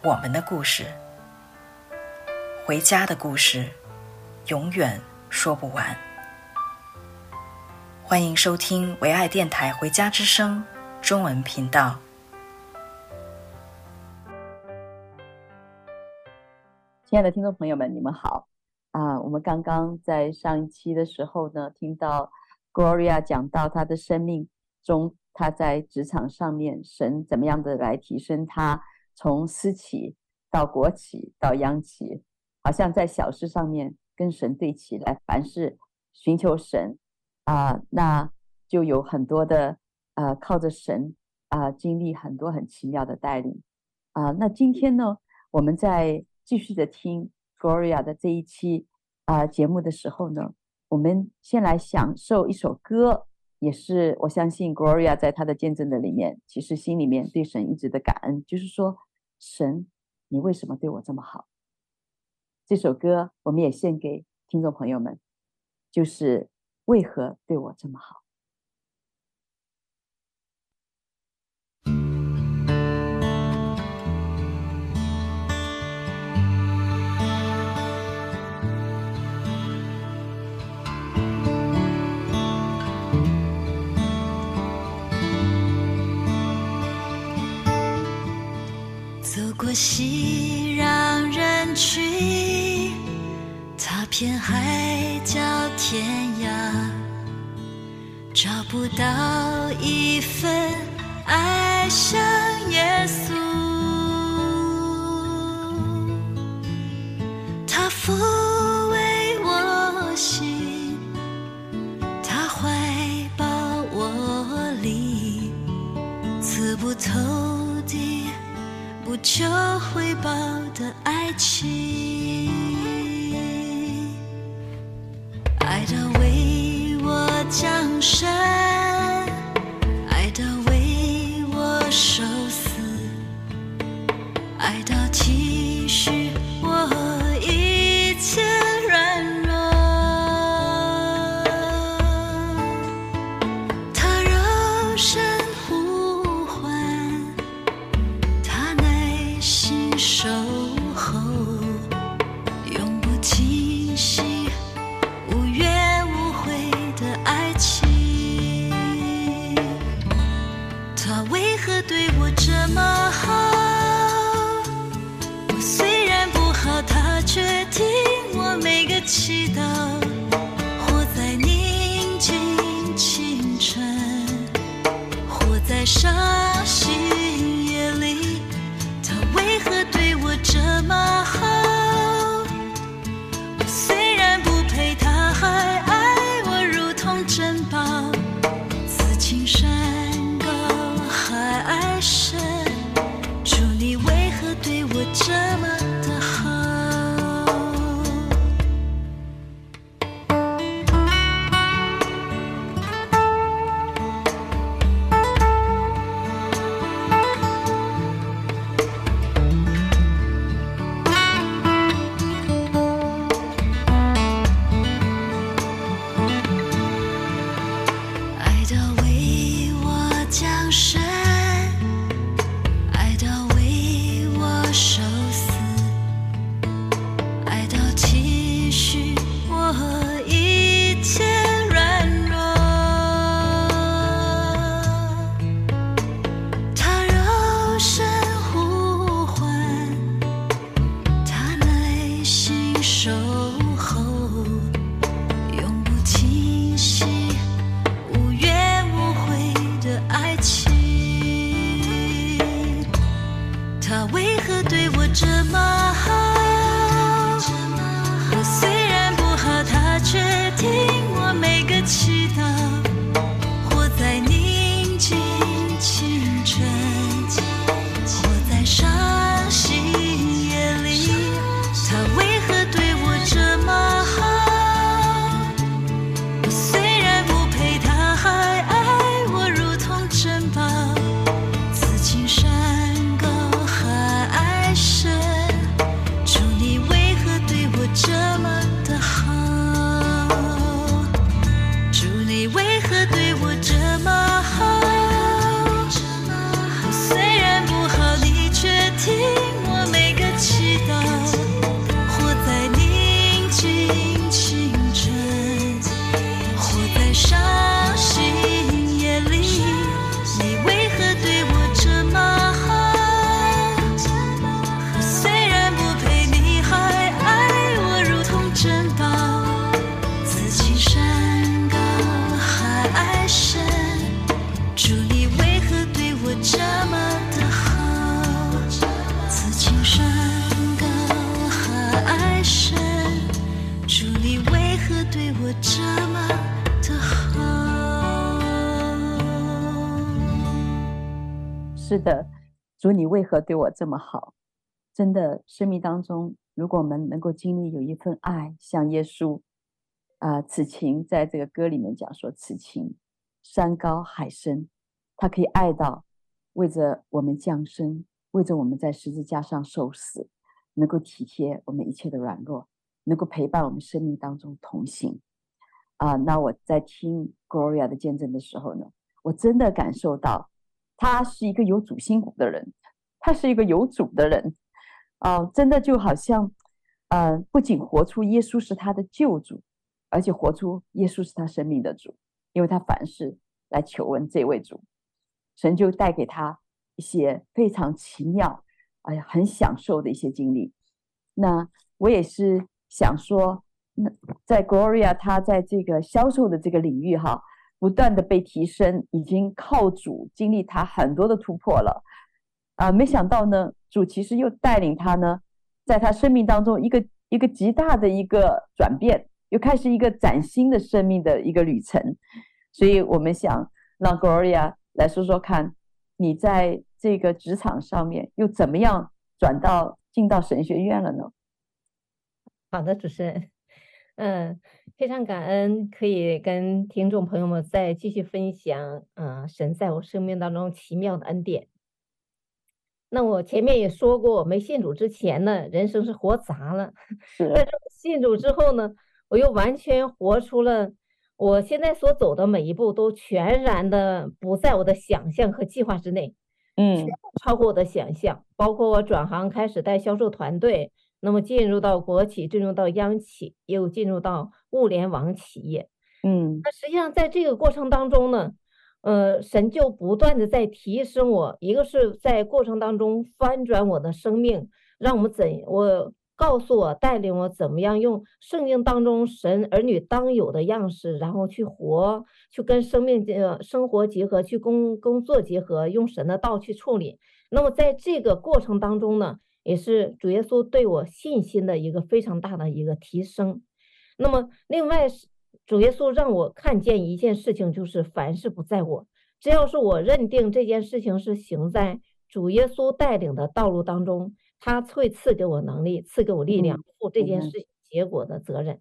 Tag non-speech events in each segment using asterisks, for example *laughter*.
我们的故事，回家的故事，永远说不完。欢迎收听唯爱电台《回家之声》中文频道。亲爱的听众朋友们，你们好啊！我们刚刚在上一期的时候呢，听到 Gloria 讲到她的生命中，她在职场上面，神怎么样的来提升她，从私企到国企到央企，好像在小事上面跟神对齐来，凡事寻求神啊，那就有很多的啊，靠着神啊，经历很多很奇妙的带领啊。那今天呢，我们在继续的听 Gloria 的这一期啊节目的时候呢，我们先来享受一首歌。也是，我相信 Gloria 在她的见证的里面，其实心里面对神一直的感恩，就是说，神，你为什么对我这么好？这首歌我们也献给听众朋友们，就是为何对我这么好？过熙攘人群，踏遍海角天涯，找不到一份爱像耶稣。求回报的爱情，是的，主，你为何对我这么好？真的，生命当中，如果我们能够经历有一份爱，像耶稣啊、呃，此情在这个歌里面讲说，此情山高海深，他可以爱到为着我们降生，为着我们在十字架上受死，能够体贴我们一切的软弱，能够陪伴我们生命当中同行。啊，那我在听 Gloria 的见证的时候呢，我真的感受到，他是一个有主心骨的人，他是一个有主的人，啊，真的就好像，呃，不仅活出耶稣是他的救主，而且活出耶稣是他生命的主，因为他凡事来求问这位主，神就带给他一些非常奇妙，哎呀，很享受的一些经历。那我也是想说。那在 Gloria，他在这个销售的这个领域哈，不断的被提升，已经靠主经历他很多的突破了啊！没想到呢，主其实又带领他呢，在他生命当中一个一个极大的一个转变，又开始一个崭新的生命的一个旅程。所以我们想让 Gloria 来说说看，你在这个职场上面又怎么样转到进到神学院了呢？好的，主持人。嗯，非常感恩可以跟听众朋友们再继续分享，嗯，神在我生命当中奇妙的恩典。那我前面也说过，我没信主之前呢，人生是活砸了；*laughs* 是。但是信主之后呢，我又完全活出了我现在所走的每一步都全然的不在我的想象和计划之内，嗯，超过我的想象，包括我转行开始带销售团队。那么进入到国企，进入到央企，又进入到物联网企业，嗯，那实际上在这个过程当中呢，呃，神就不断的在提升我，一个是在过程当中翻转我的生命，让我们怎我告诉我带领我怎么样用圣经当中神儿女当有的样式，然后去活，去跟生命呃生活结合，去工工作结合，用神的道去处理。那么在这个过程当中呢，也是主耶稣对我信心的一个非常大的一个提升。那么，另外是主耶稣让我看见一件事情，就是凡事不在我，只要是我认定这件事情是行在主耶稣带领的道路当中，他会赐给我能力，赐给我力量，负这件事情结果的责任。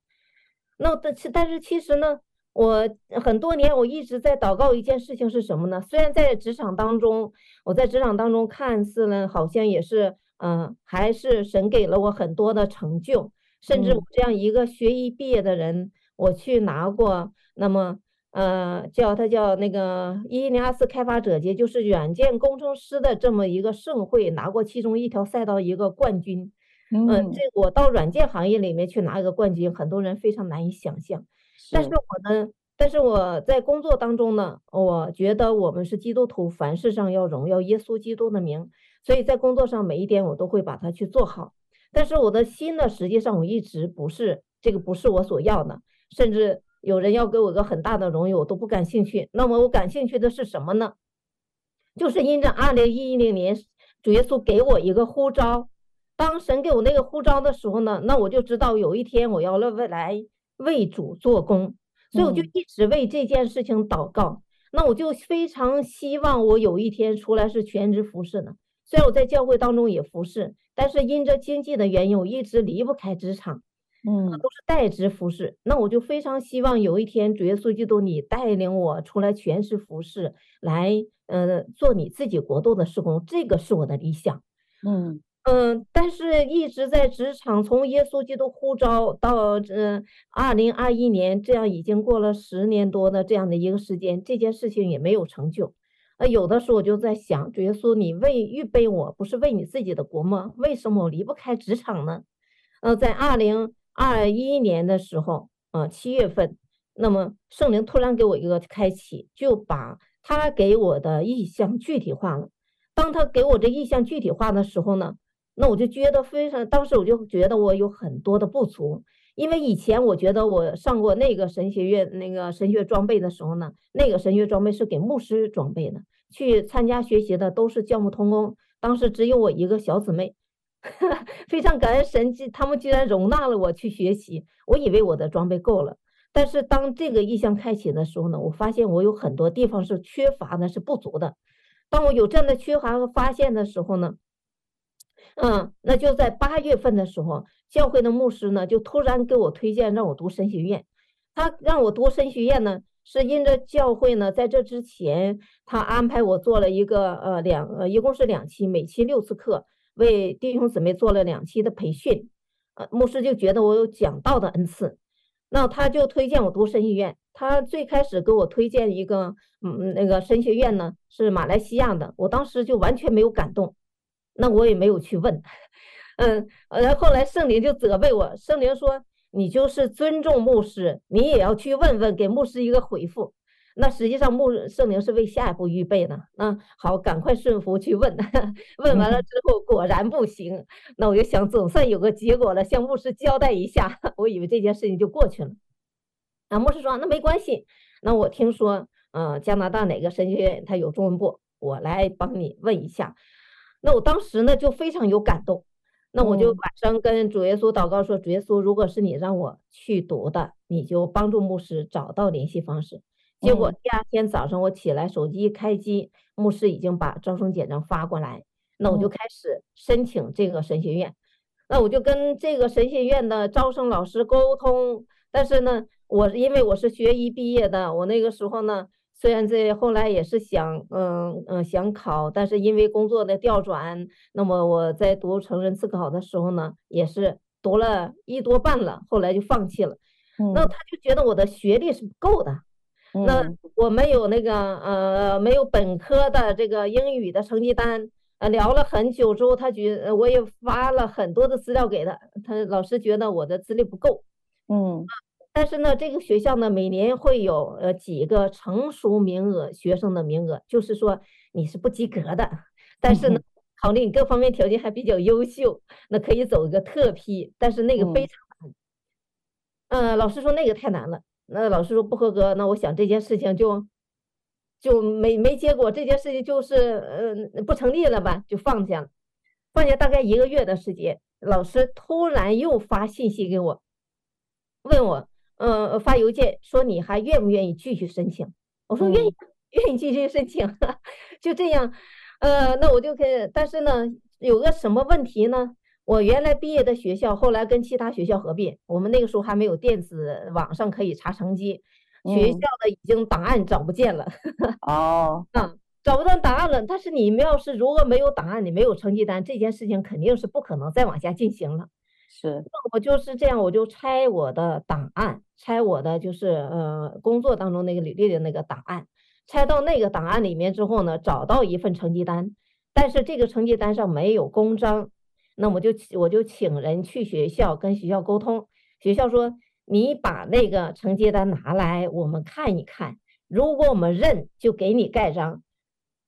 那但是但是其实呢，我很多年我一直在祷告一件事情是什么呢？虽然在职场当中，我在职场当中看似呢，好像也是。嗯，还是神给了我很多的成就，甚至我这样一个学医毕业的人，嗯、我去拿过，那么呃，叫他叫那个伊利亚斯开发者节，就是软件工程师的这么一个盛会，拿过其中一条赛道一个冠军。嗯，呃、这我到软件行业里面去拿一个冠军，很多人非常难以想象。但是我呢，但是我在工作当中呢，我觉得我们是基督徒，凡事上要荣耀耶稣基督的名。所以在工作上每一点我都会把它去做好，但是我的心呢，实际上我一直不是这个，不是我所要的，甚至有人要给我一个很大的荣誉，我都不感兴趣。那么我感兴趣的是什么呢？就是因着二零一零年主耶稣给我一个呼召，当神给我那个呼召的时候呢，那我就知道有一天我要来来为主做工，所以我就一直为这件事情祷告。那我就非常希望我有一天出来是全职服侍的。虽然我在教会当中也服侍，但是因着经济的原因，我一直离不开职场，嗯，都是代职服侍。那我就非常希望有一天主耶稣基督你带领我出来全职服侍，来，呃，做你自己国度的施工，这个是我的理想。嗯嗯，但是一直在职场，从耶稣基督呼召到嗯二零二一年，这样已经过了十年多的这样的一个时间，这件事情也没有成就。呃，有的时候我就在想，主耶稣，你为预备我不是为你自己的国吗？为什么我离不开职场呢？呃，在二零二一年的时候，呃，七月份，那么圣灵突然给我一个开启，就把他给我的意向具体化了。当他给我这意向具体化的时候呢，那我就觉得非常，当时我就觉得我有很多的不足。因为以前我觉得我上过那个神学院那个神学装备的时候呢，那个神学装备是给牧师装备的，去参加学习的都是教牧同工。当时只有我一个小姊妹，*laughs* 非常感恩神，他们居然容纳了我去学习。我以为我的装备够了，但是当这个意向开启的时候呢，我发现我有很多地方是缺乏的，是不足的。当我有这样的缺乏和发现的时候呢，嗯，那就在八月份的时候，教会的牧师呢就突然给我推荐让我读神学院。他让我读神学院呢，是因着教会呢在这之前，他安排我做了一个呃两呃一共是两期，每期六次课，为弟兄姊妹做了两期的培训。呃，牧师就觉得我有讲道的恩赐，那他就推荐我读神学院。他最开始给我推荐一个嗯那个神学院呢是马来西亚的，我当时就完全没有感动。那我也没有去问，嗯，然后后来圣灵就责备我，圣灵说，你就是尊重牧师，你也要去问问，给牧师一个回复。那实际上牧圣灵是为下一步预备呢。那好，赶快顺服去问，*laughs* 问完了之后果然不行。那我就想，总算有个结果了，向牧师交代一下。*laughs* 我以为这件事情就过去了。啊，牧师说那没关系。那我听说，嗯，加拿大哪个神学院他有中文部，我来帮你问一下。那我当时呢就非常有感动，那我就晚上跟主耶稣祷告说：“主耶稣，如果是你让我去读的，你就帮助牧师找到联系方式。”结果第二天早上我起来，手机一开机，牧师已经把招生简章发过来，那我就开始申请这个神学院。那我就跟这个神学院的招生老师沟通，但是呢，我因为我是学医毕业的，我那个时候呢。虽然这后来也是想，嗯嗯想考，但是因为工作的调转，那么我在读成人自考的时候呢，也是读了一多半了，后来就放弃了。嗯、那他就觉得我的学历是不够的，嗯、那我没有那个呃没有本科的这个英语的成绩单，呃聊了很久之后，他觉我也发了很多的资料给他，他老师觉得我的资历不够，嗯。但是呢，这个学校呢，每年会有呃几个成熟名额学生的名额，就是说你是不及格的，但是呢，考虑你各方面条件还比较优秀，那可以走一个特批，但是那个非常难。嗯、呃，老师说那个太难了，那老师说不合格，那我想这件事情就就没没结果，这件事情就是呃不成立了吧，就放下了。放下大概一个月的时间，老师突然又发信息给我，问我。嗯，发邮件说你还愿不愿意继续申请？我说愿意，愿意继续申请。就这样，呃，那我就可以。但是呢，有个什么问题呢？我原来毕业的学校后来跟其他学校合并，我们那个时候还没有电子网上可以查成绩，学校的已经档案找不见了。*laughs* 哦，啊，找不到档案了。但是你们要是如果没有档案，你没有成绩单，这件事情肯定是不可能再往下进行了。是，我就是这样，我就拆我的档案，拆我的就是呃工作当中那个履历的那个档案，拆到那个档案里面之后呢，找到一份成绩单，但是这个成绩单上没有公章，那我就我就请人去学校跟学校沟通，学校说你把那个成绩单拿来，我们看一看，如果我们认，就给你盖章，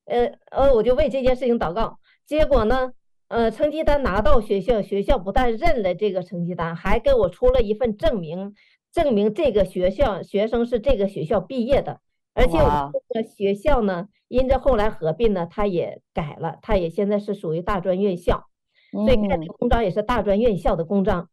呃呃，我就为这件事情祷告，结果呢？呃，成绩单拿到学校，学校不但认了这个成绩单，还给我出了一份证明，证明这个学校学生是这个学校毕业的。而且我这个学校呢，因着后来合并呢，它也改了，它也现在是属于大专院校，所以盖的公章也是大专院校的公章。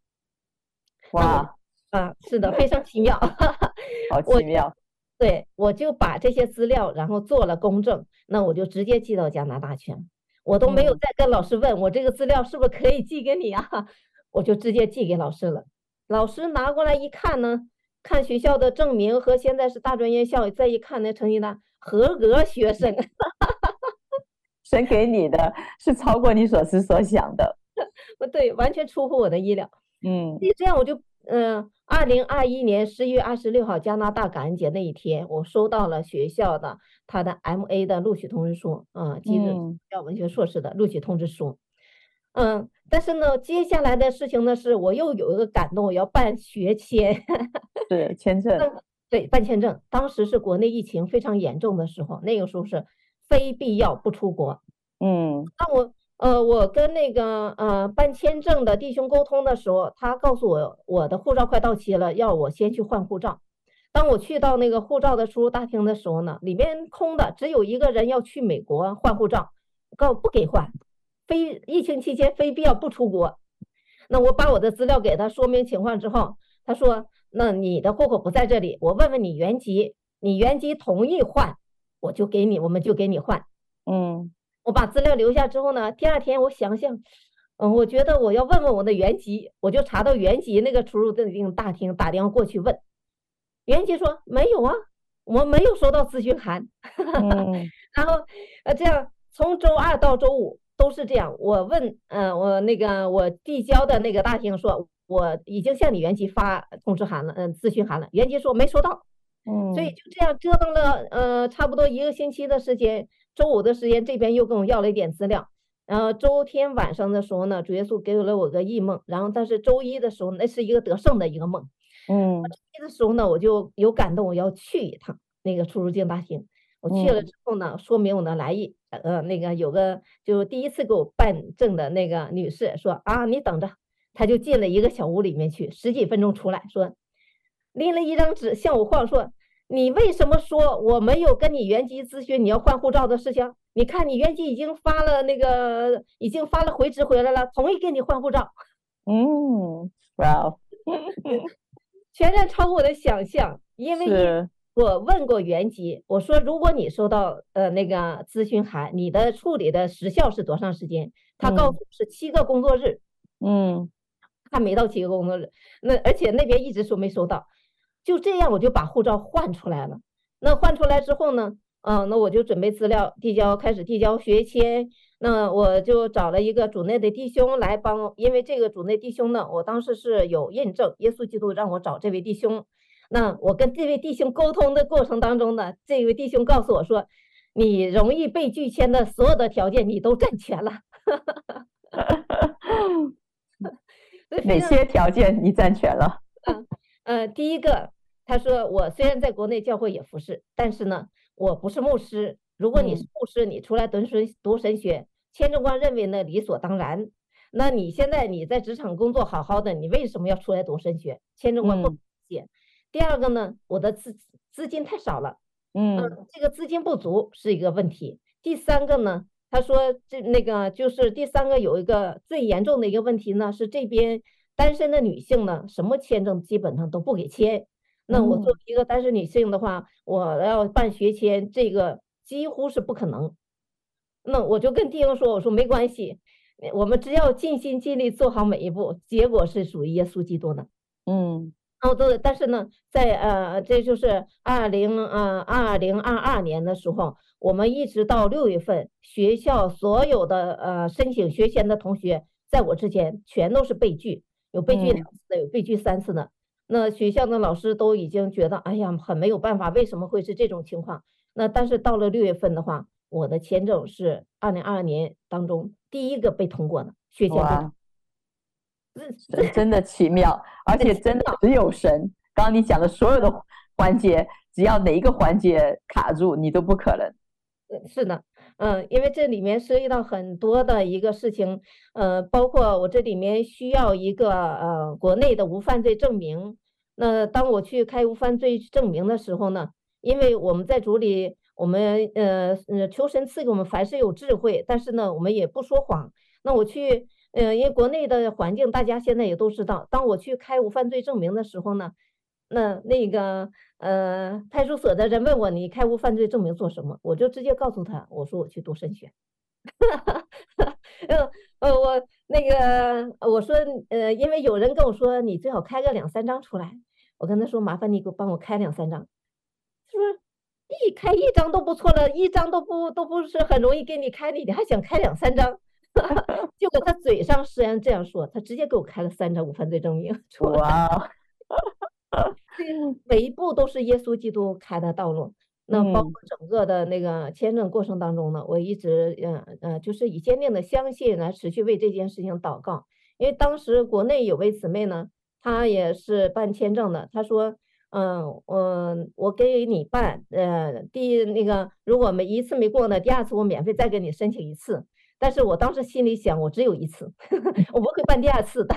哇，啊，是的，非常奇妙，*laughs* 好奇妙。对，我就把这些资料，然后做了公证，那我就直接寄到加拿大去了。我都没有再跟老师问我这个资料是不是可以寄给你啊？*laughs* 我就直接寄给老师了。老师拿过来一看呢，看学校的证明和现在是大专院校，再一看那成绩单，合格学生。*laughs* 神给你的是超过你所思所想的，*laughs* 不对，完全出乎我的意料。嗯，这样我就嗯。二零二一年十一月二十六号，加拿大感恩节那一天，我收到了学校的他的 M.A. 的录取通知书，啊，基督教文学硕士的录取通知书。嗯，但是呢，接下来的事情呢，是我又有一个感动，我要办学签，*laughs* 对，签证，对，办签证。当时是国内疫情非常严重的时候，那个时候是非必要不出国。嗯，那我。呃，我跟那个呃办签证的弟兄沟通的时候，他告诉我我的护照快到期了，要我先去换护照。当我去到那个护照的出入大厅的时候呢，里面空的，只有一个人要去美国换护照，告不给换，非疫情期间非必要不出国。那我把我的资料给他说明情况之后，他说：“那你的户口不在这里，我问问你原籍，你原籍同意换，我就给你，我们就给你换。”嗯，把资料留下之后呢，第二天我想想，嗯，我觉得我要问问我的原籍，我就查到原籍那个出入境大厅，打电话过去问，原籍说没有啊，我没有收到咨询函。嗯，*laughs* 然后呃，这样从周二到周五都是这样。我问，呃，我那个我递交的那个大厅说，我已经向你原籍发通知函了，嗯，咨询函了。原籍说没收到。嗯，所以就这样折腾了，呃，差不多一个星期的时间。周五的时间，这边又跟我要了一点资料。然后周天晚上的时候呢，主耶稣给了我个异梦。然后但是周一的时候，那是一个得胜的一个梦。嗯，周一的时候呢，我就有感动，我要去一趟那个出入境大厅。我去了之后呢，说明我的来意。呃，那个有个就第一次给我办证的那个女士说啊，你等着。她就进了一个小屋里面去，十几分钟出来说，拎了一张纸向我晃说。你为什么说我没有跟你原籍咨询你要换护照的事情？你看你原籍已经发了那个，已经发了回执回来了，同意给你换护照。嗯，哇哦，*laughs* 全然超过我的想象。因为我问过原籍，我说如果你收到呃那个咨询函，你的处理的时效是多长时间？他告诉我是七个工作日。嗯，还没到七个工作日，那而且那边一直说没收到。就这样，我就把护照换出来了。那换出来之后呢，嗯，那我就准备资料递交，开始递交学签。那我就找了一个主内的弟兄来帮，因为这个主内弟兄呢，我当时是有印证，耶稣基督让我找这位弟兄。那我跟这位弟兄沟通的过程当中呢，这位弟兄告诉我说，你容易被拒签的所有的条件你都占全了。*laughs* *laughs* 哪些条件你占全了？*laughs* 嗯，呃，第一个。他说：“我虽然在国内教会也服侍，但是呢，我不是牧师。如果你是牧师，你出来读神读神学，签证官认为呢理所当然。那你现在你在职场工作好好的，你为什么要出来读神学？签证官不理解。嗯、第二个呢，我的资资金太少了，嗯，这个资金不足是一个问题。第三个呢，他说这那个就是第三个有一个最严重的一个问题呢，是这边单身的女性呢，什么签证基本上都不给签。”那我作为一个单身女性的话，嗯、我要办学签，这个几乎是不可能。那我就跟弟兄说：“我说没关系，我们只要尽心尽力做好每一步，结果是属于耶稣基督的。”嗯，哦对，但是呢，在呃，这就是二零呃二零二二年的时候，我们一直到六月份，学校所有的呃申请学签的同学，在我之前全都是被拒，有被拒两次的，有被拒三次的。那学校的老师都已经觉得，哎呀，很没有办法，为什么会是这种情况？那但是到了六月份的话，我的签证是二零二二年当中第一个被通过的学签。哇，真真的奇妙，*laughs* 而且真的只有神。刚刚你讲的所有的环节，只要哪一个环节卡住，你都不可能。是的。嗯，因为这里面涉及到很多的一个事情，呃，包括我这里面需要一个呃国内的无犯罪证明。那当我去开无犯罪证明的时候呢，因为我们在组里，我们呃呃求神赐给我们凡事有智慧，但是呢，我们也不说谎。那我去，呃，因为国内的环境大家现在也都知道，当我去开无犯罪证明的时候呢。那那个呃，派出所的人问我，你开无犯罪证明做什么？我就直接告诉他，我说我去读神学。*laughs* 呃呃，我那个我说呃，因为有人跟我说，你最好开个两三张出来。我跟他说，麻烦你给我帮我开两三张。他说一开一张都不错了，一张都不都不是很容易给你开的，你还想开两三张？*laughs* 结果他嘴上虽然这样说，他直接给我开了三张无犯罪证明 *laughs* 出来。哇。每一步都是耶稣基督开的道路。那包括整个的那个签证过程当中呢，我一直嗯呃，就是以坚定的相信来持续为这件事情祷告。因为当时国内有位姊妹呢，她也是办签证的，她说，嗯我，我给你办，呃，第一那个如果没一次没过呢，第二次我免费再给你申请一次。但是我当时心里想，我只有一次，*laughs* 我不会办第二次的。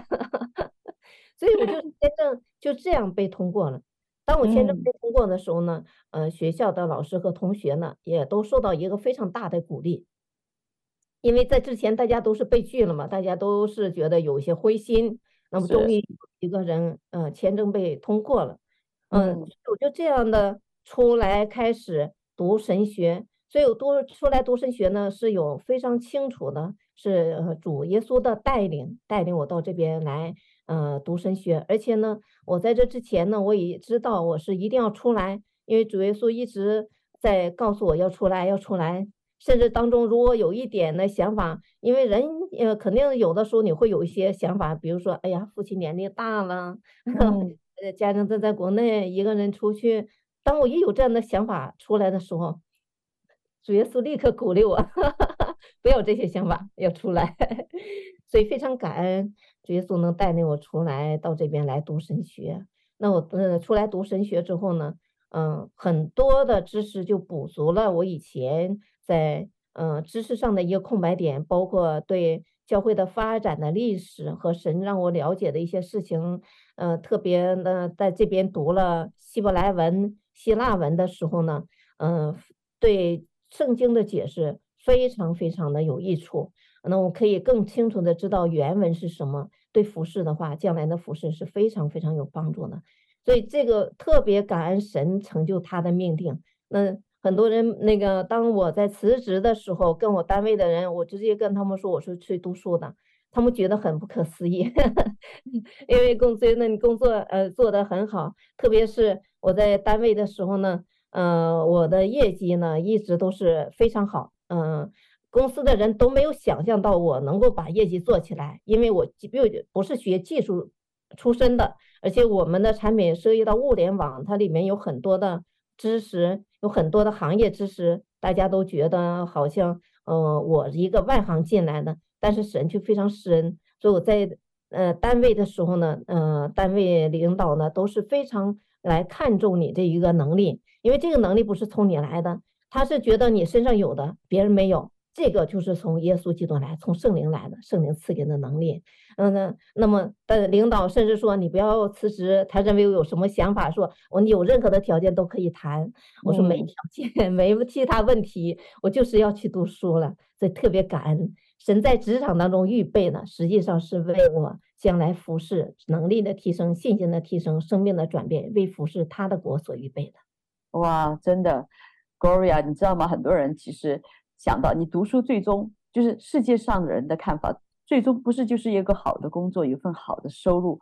所以我就签证就这样被通过了。当我签证被通过的时候呢，嗯、呃，学校的老师和同学呢，也都受到一个非常大的鼓励。因为在之前大家都是被拒了嘛，大家都是觉得有一些灰心。那么终于一个人，呃，签证被通过了。嗯，我就这样的出来开始读神学。所以我读出来读神学呢，是有非常清楚的，是主耶稣的带领，带领我到这边来，呃，读神学。而且呢，我在这之前呢，我也知道我是一定要出来，因为主耶稣一直在告诉我要出来，要出来。甚至当中如果有一点的想法，因为人呃肯定有的时候你会有一些想法，比如说，哎呀，父亲年龄大了，*laughs* 嗯、家人正在国内，一个人出去。当我一有这样的想法出来的时候，主耶稣立刻鼓励我，*laughs* 不要这些想法，要出来。*laughs* 所以非常感恩主耶稣能带领我出来到这边来读神学。那我呃出来读神学之后呢，嗯，很多的知识就补足了我以前。在嗯知识上的一个空白点，包括对教会的发展的历史和神让我了解的一些事情，呃，特别呢在这边读了希伯来文、希腊文的时候呢，嗯，对圣经的解释非常非常的有益处。那我可以更清楚的知道原文是什么，对服侍的话，将来的服侍是非常非常有帮助的。所以这个特别感恩神成就他的命定。那。很多人那个，当我在辞职的时候，跟我单位的人，我直接跟他们说我是去读书的，他们觉得很不可思议，*laughs* 因为工作那你工作呃做得很好，特别是我在单位的时候呢，呃，我的业绩呢一直都是非常好，嗯、公司的人都没有想象到我能够把业绩做起来，因为我又不是学技术出身的，而且我们的产品涉及到物联网，它里面有很多的。知识有很多的行业知识，大家都觉得好像，呃，我一个外行进来的，但是神却非常施恩。所以我在呃单位的时候呢，呃，单位领导呢都是非常来看重你这一个能力，因为这个能力不是从你来的，他是觉得你身上有的，别人没有。这个就是从耶稣基督来，从圣灵来的，圣灵赐给的能力。嗯，那那么的领导甚至说你不要辞职，他认为我有什么想法，说我你有任何的条件都可以谈。我说没条件，*laughs* 没其他问题，我就是要去读书了。所以特别感恩神在职场当中预备呢，实际上是为我将来服侍能力的提升、信心的提升、生命的转变，为服侍他的国所预备的。哇，真的，Gloria，你知道吗？很多人其实。想到你读书，最终就是世界上的人的看法，最终不是就是一个好的工作，有份好的收入，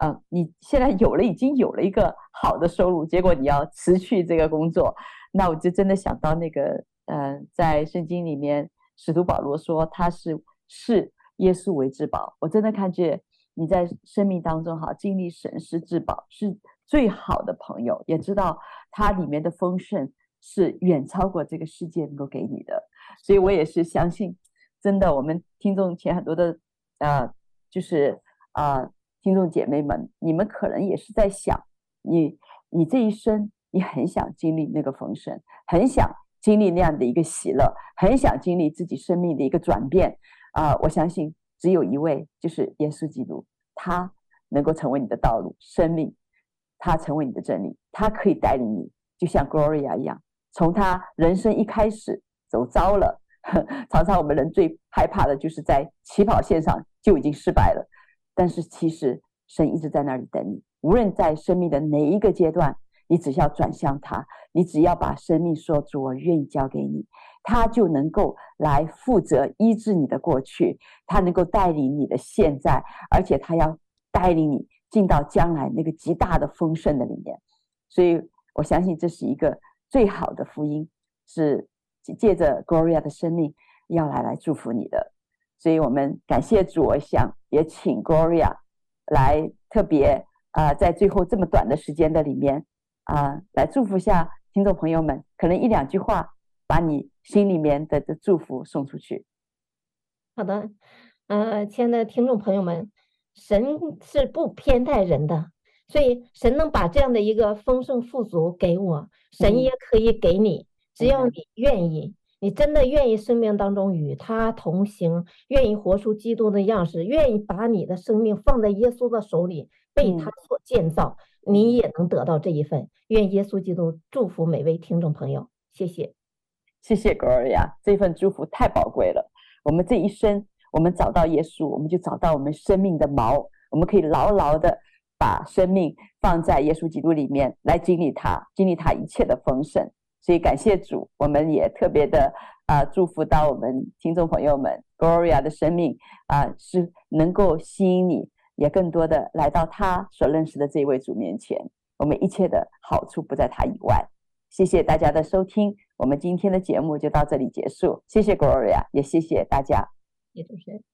呃，你现在有了，已经有了一个好的收入，结果你要辞去这个工作，那我就真的想到那个，呃，在圣经里面，使徒保罗说他是视耶稣为至宝，我真的看见你在生命当中哈，经历神是至宝，是最好的朋友，也知道他里面的丰盛是远超过这个世界能够给你的。所以我也是相信，真的，我们听众前很多的，呃，就是啊、呃，听众姐妹们，你们可能也是在想，你你这一生，你很想经历那个丰盛，很想经历那样的一个喜乐，很想经历自己生命的一个转变啊、我相信只有一位，就是耶稣基督，他能够成为你的道路、生命，他成为你的真理，他可以带领你，就像 Gloria 一样，从他人生一开始。走糟了，*laughs* 常常我们人最害怕的就是在起跑线上就已经失败了。但是其实神一直在那里等你，无论在生命的哪一个阶段，你只要转向他，你只要把生命说主，我愿意交给你，他就能够来负责医治你的过去，他能够带领你的现在，而且他要带领你进到将来那个极大的丰盛的里面。所以我相信这是一个最好的福音，是。借着 Gloria 的生命要来来祝福你的，所以我们感谢主，我想也请 Gloria 来特别啊、呃，在最后这么短的时间的里面啊、呃，来祝福下听众朋友们，可能一两句话把你心里面的的祝福送出去。好的，呃，亲爱的听众朋友们，神是不偏待人的，所以神能把这样的一个丰盛富足给我，神也可以给你。嗯只要你愿意，你真的愿意生命当中与他同行，愿意活出基督的样式，愿意把你的生命放在耶稣的手里，被他所建造，嗯、你也能得到这一份。愿耶稣基督祝福每位听众朋友，谢谢，谢谢 Gloria，这份祝福太宝贵了。我们这一生，我们找到耶稣，我们就找到我们生命的锚，我们可以牢牢的把生命放在耶稣基督里面，来经历他，经历他一切的丰盛。所以感谢主，我们也特别的啊、祝福到我们听众朋友们，Gloria 的生命啊、是能够吸引你，也更多的来到他所认识的这一位主面前。我们一切的好处不在他以外。谢谢大家的收听，我们今天的节目就到这里结束。谢谢 Gloria，也谢谢大家。谢谢主持人。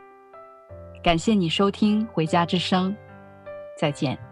感谢你收听《回家之声》，再见。